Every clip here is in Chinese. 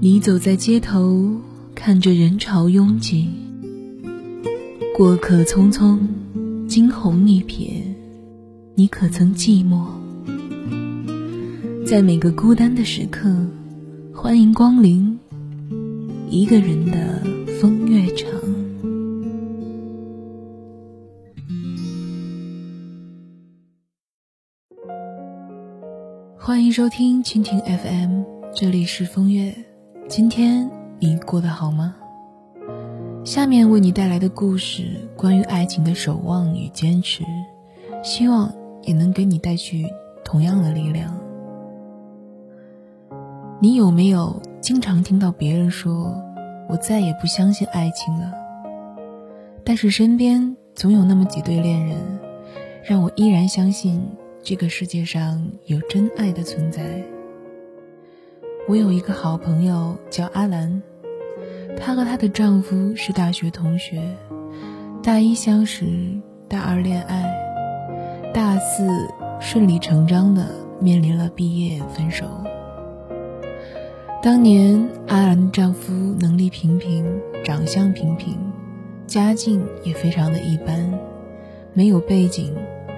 你走在街头，看着人潮拥挤，过客匆匆，惊鸿一瞥，你可曾寂寞？在每个孤单的时刻，欢迎光临一个人的风月场。欢迎收听蜻蜓 FM，这里是风月。今天你过得好吗？下面为你带来的故事，关于爱情的守望与坚持，希望也能给你带去同样的力量。你有没有经常听到别人说：“我再也不相信爱情了。”但是身边总有那么几对恋人，让我依然相信这个世界上有真爱的存在。我有一个好朋友叫阿兰，她和她的丈夫是大学同学，大一相识，大二恋爱，大四顺理成章的面临了毕业分手。当年阿兰的丈夫能力平平，长相平平，家境也非常的一般，没有背景，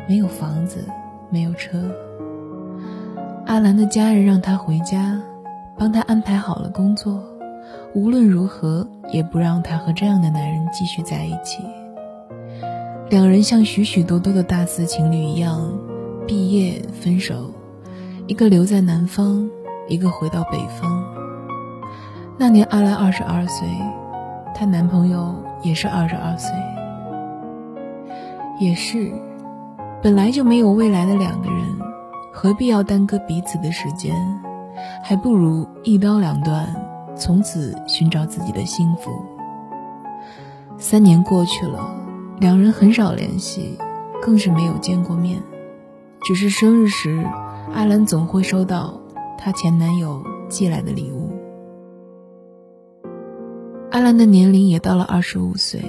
没有房子，没有车。阿兰的家人让她回家。帮他安排好了工作，无论如何也不让他和这样的男人继续在一起。两人像许许多多的大四情侣一样，毕业分手，一个留在南方，一个回到北方。那年阿兰二十二岁，她男朋友也是二十二岁，也是，本来就没有未来的两个人，何必要耽搁彼此的时间？还不如一刀两断，从此寻找自己的幸福。三年过去了，两人很少联系，更是没有见过面。只是生日时，阿兰总会收到她前男友寄来的礼物。阿兰的年龄也到了二十五岁，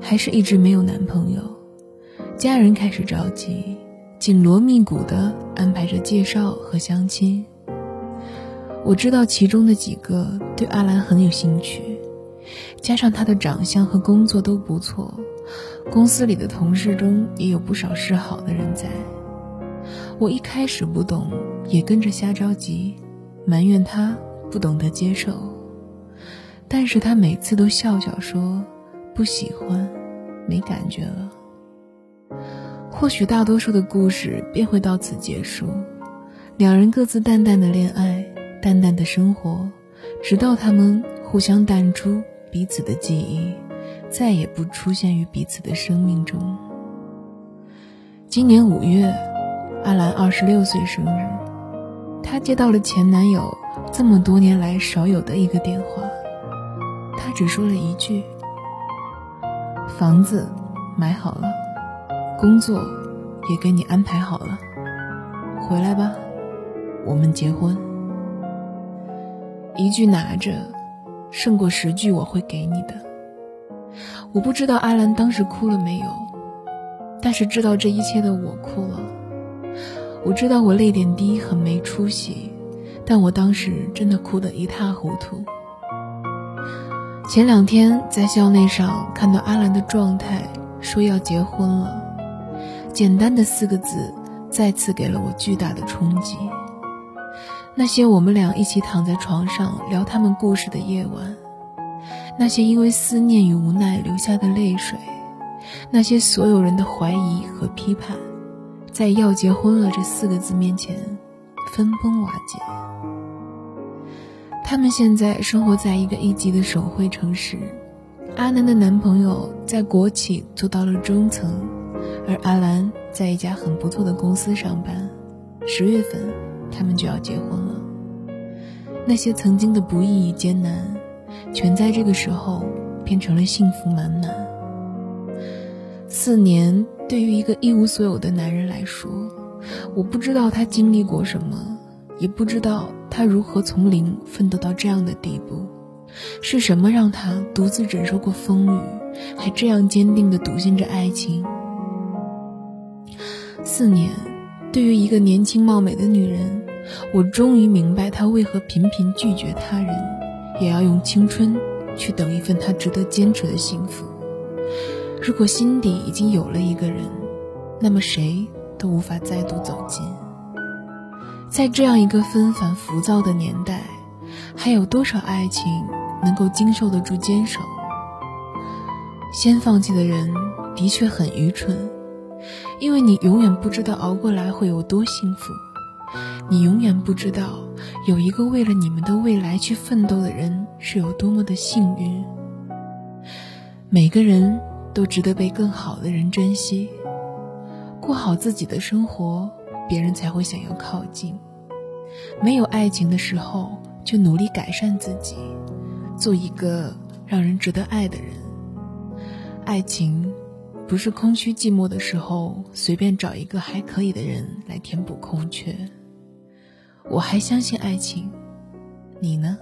还是一直没有男朋友。家人开始着急，紧锣密鼓地安排着介绍和相亲。我知道其中的几个对阿兰很有兴趣，加上他的长相和工作都不错，公司里的同事中也有不少示好的人在。我一开始不懂，也跟着瞎着急，埋怨他不懂得接受。但是他每次都笑笑说不喜欢，没感觉了。或许大多数的故事便会到此结束，两人各自淡淡的恋爱。淡淡的生活，直到他们互相淡出彼此的记忆，再也不出现于彼此的生命中。今年五月，阿兰二十六岁生日，她接到了前男友这么多年来少有的一个电话，他只说了一句：“房子买好了，工作也给你安排好了，回来吧，我们结婚。”一句拿着，胜过十句我会给你的。我不知道阿兰当时哭了没有，但是知道这一切的我哭了。我知道我泪点低，很没出息，但我当时真的哭得一塌糊涂。前两天在校内上看到阿兰的状态，说要结婚了，简单的四个字，再次给了我巨大的冲击。那些我们俩一起躺在床上聊他们故事的夜晚，那些因为思念与无奈流下的泪水，那些所有人的怀疑和批判，在“要结婚了”这四个字面前分崩瓦解。他们现在生活在一个一级的省会城市，阿南的男朋友在国企做到了中层，而阿兰在一家很不错的公司上班。十月份。他们就要结婚了，那些曾经的不易与艰难，全在这个时候变成了幸福满满。四年对于一个一无所有的男人来说，我不知道他经历过什么，也不知道他如何从零奋斗到这样的地步，是什么让他独自忍受过风雨，还这样坚定地笃信着爱情。四年。对于一个年轻貌美的女人，我终于明白她为何频频拒绝他人，也要用青春去等一份她值得坚持的幸福。如果心底已经有了一个人，那么谁都无法再度走近。在这样一个纷繁浮躁的年代，还有多少爱情能够经受得住坚守？先放弃的人的确很愚蠢，因为你永远不知道熬过来会有多幸福，你永远不知道有一个为了你们的未来去奋斗的人是有多么的幸运。每个人都值得被更好的人珍惜。过好自己的生活，别人才会想要靠近。没有爱情的时候，就努力改善自己，做一个让人值得爱的人。爱情，不是空虚寂寞的时候随便找一个还可以的人来填补空缺。我还相信爱情，你呢？